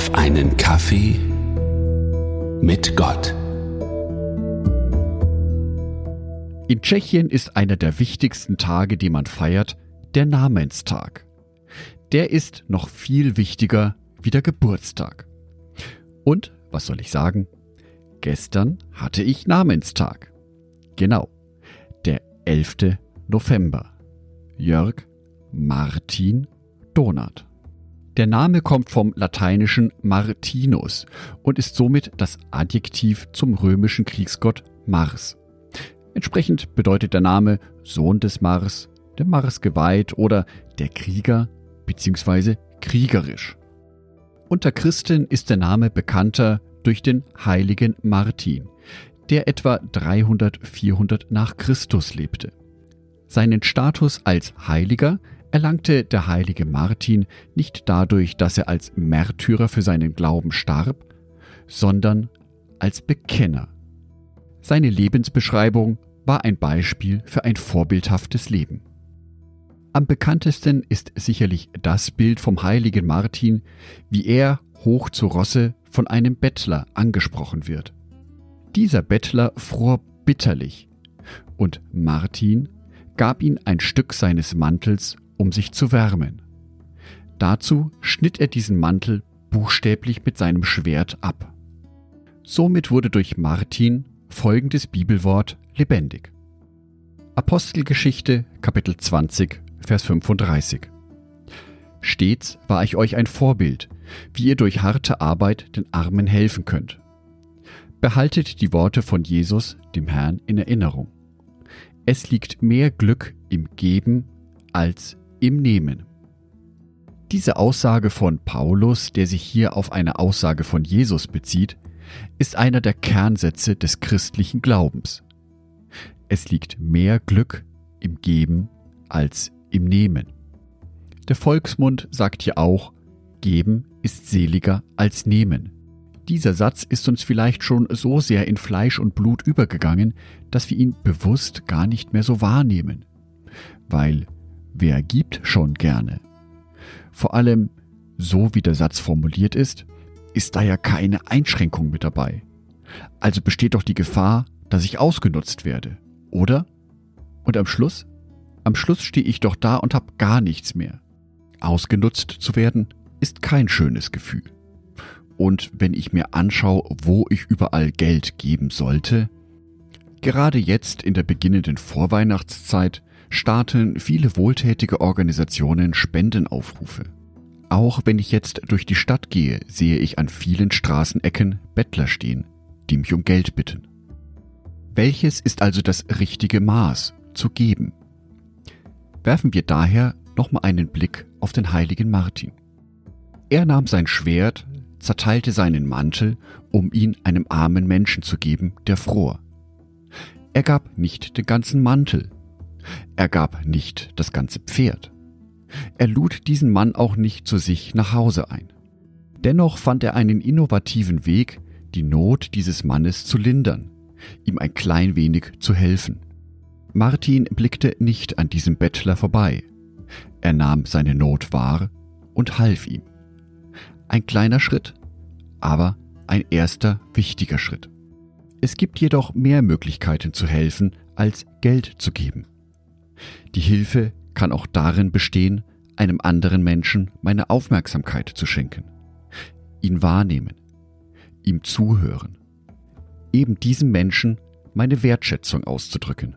auf einen Kaffee mit Gott. In Tschechien ist einer der wichtigsten Tage, die man feiert, der Namenstag. Der ist noch viel wichtiger wie der Geburtstag. Und, was soll ich sagen? Gestern hatte ich Namenstag. Genau, der 11. November. Jörg Martin Donat. Der Name kommt vom lateinischen Martinus und ist somit das Adjektiv zum römischen Kriegsgott Mars. Entsprechend bedeutet der Name Sohn des Mars, der Mars geweiht oder der Krieger bzw. kriegerisch. Unter Christen ist der Name bekannter durch den heiligen Martin, der etwa 300, 400 nach Christus lebte. Seinen Status als Heiliger erlangte der heilige Martin nicht dadurch, dass er als Märtyrer für seinen Glauben starb, sondern als Bekenner. Seine Lebensbeschreibung war ein Beispiel für ein vorbildhaftes Leben. Am bekanntesten ist sicherlich das Bild vom heiligen Martin, wie er hoch zu Rosse von einem Bettler angesprochen wird. Dieser Bettler fror bitterlich, und Martin gab ihm ein Stück seines Mantels um sich zu wärmen. Dazu schnitt er diesen Mantel buchstäblich mit seinem Schwert ab. Somit wurde durch Martin folgendes Bibelwort lebendig. Apostelgeschichte Kapitel 20 Vers 35 Stets war ich euch ein Vorbild, wie ihr durch harte Arbeit den Armen helfen könnt. Behaltet die Worte von Jesus, dem Herrn, in Erinnerung. Es liegt mehr Glück im Geben als im Nehmen. Diese Aussage von Paulus, der sich hier auf eine Aussage von Jesus bezieht, ist einer der Kernsätze des christlichen Glaubens. Es liegt mehr Glück im Geben als im Nehmen. Der Volksmund sagt hier auch, Geben ist seliger als Nehmen. Dieser Satz ist uns vielleicht schon so sehr in Fleisch und Blut übergegangen, dass wir ihn bewusst gar nicht mehr so wahrnehmen. Weil Wer gibt schon gerne? Vor allem, so wie der Satz formuliert ist, ist da ja keine Einschränkung mit dabei. Also besteht doch die Gefahr, dass ich ausgenutzt werde, oder? Und am Schluss? Am Schluss stehe ich doch da und habe gar nichts mehr. Ausgenutzt zu werden, ist kein schönes Gefühl. Und wenn ich mir anschaue, wo ich überall Geld geben sollte, gerade jetzt in der beginnenden Vorweihnachtszeit starten viele wohltätige Organisationen Spendenaufrufe. Auch wenn ich jetzt durch die Stadt gehe, sehe ich an vielen Straßenecken Bettler stehen, die mich um Geld bitten. Welches ist also das richtige Maß zu geben? Werfen wir daher nochmal einen Blick auf den heiligen Martin. Er nahm sein Schwert, zerteilte seinen Mantel, um ihn einem armen Menschen zu geben, der fror. Er gab nicht den ganzen Mantel, er gab nicht das ganze Pferd. Er lud diesen Mann auch nicht zu sich nach Hause ein. Dennoch fand er einen innovativen Weg, die Not dieses Mannes zu lindern, ihm ein klein wenig zu helfen. Martin blickte nicht an diesem Bettler vorbei. Er nahm seine Not wahr und half ihm. Ein kleiner Schritt, aber ein erster wichtiger Schritt. Es gibt jedoch mehr Möglichkeiten zu helfen, als Geld zu geben. Die Hilfe kann auch darin bestehen, einem anderen Menschen meine Aufmerksamkeit zu schenken, ihn wahrnehmen, ihm zuhören, eben diesem Menschen meine Wertschätzung auszudrücken.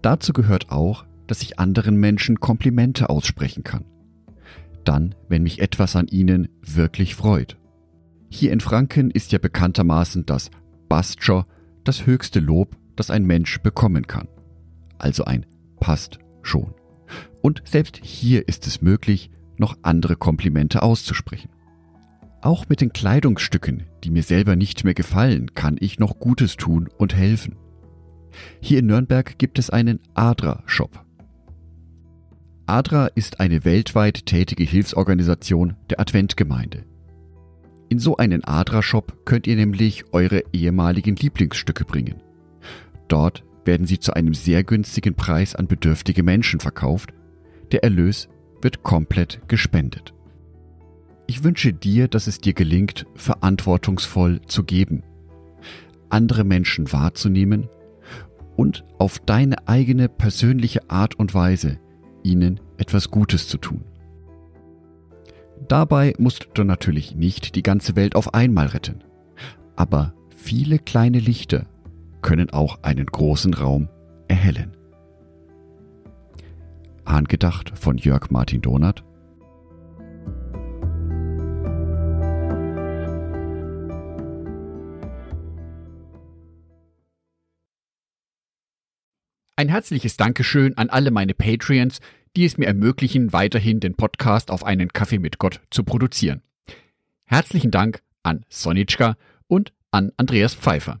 Dazu gehört auch, dass ich anderen Menschen Komplimente aussprechen kann. Dann, wenn mich etwas an ihnen wirklich freut. Hier in Franken ist ja bekanntermaßen das Bastjo das höchste Lob, das ein Mensch bekommen kann. Also ein passt schon. Und selbst hier ist es möglich, noch andere Komplimente auszusprechen. Auch mit den Kleidungsstücken, die mir selber nicht mehr gefallen, kann ich noch Gutes tun und helfen. Hier in Nürnberg gibt es einen Adra-Shop. Adra ist eine weltweit tätige Hilfsorganisation der Adventgemeinde. In so einen Adra-Shop könnt ihr nämlich eure ehemaligen Lieblingsstücke bringen. Dort werden sie zu einem sehr günstigen Preis an bedürftige Menschen verkauft. Der Erlös wird komplett gespendet. Ich wünsche dir, dass es dir gelingt, verantwortungsvoll zu geben, andere Menschen wahrzunehmen und auf deine eigene persönliche Art und Weise ihnen etwas Gutes zu tun. Dabei musst du natürlich nicht die ganze Welt auf einmal retten, aber viele kleine Lichter können auch einen großen Raum erhellen. Angedacht von Jörg Martin Donath Ein herzliches Dankeschön an alle meine Patreons, die es mir ermöglichen, weiterhin den Podcast auf einen Kaffee mit Gott zu produzieren. Herzlichen Dank an Sonitschka und an Andreas Pfeiffer.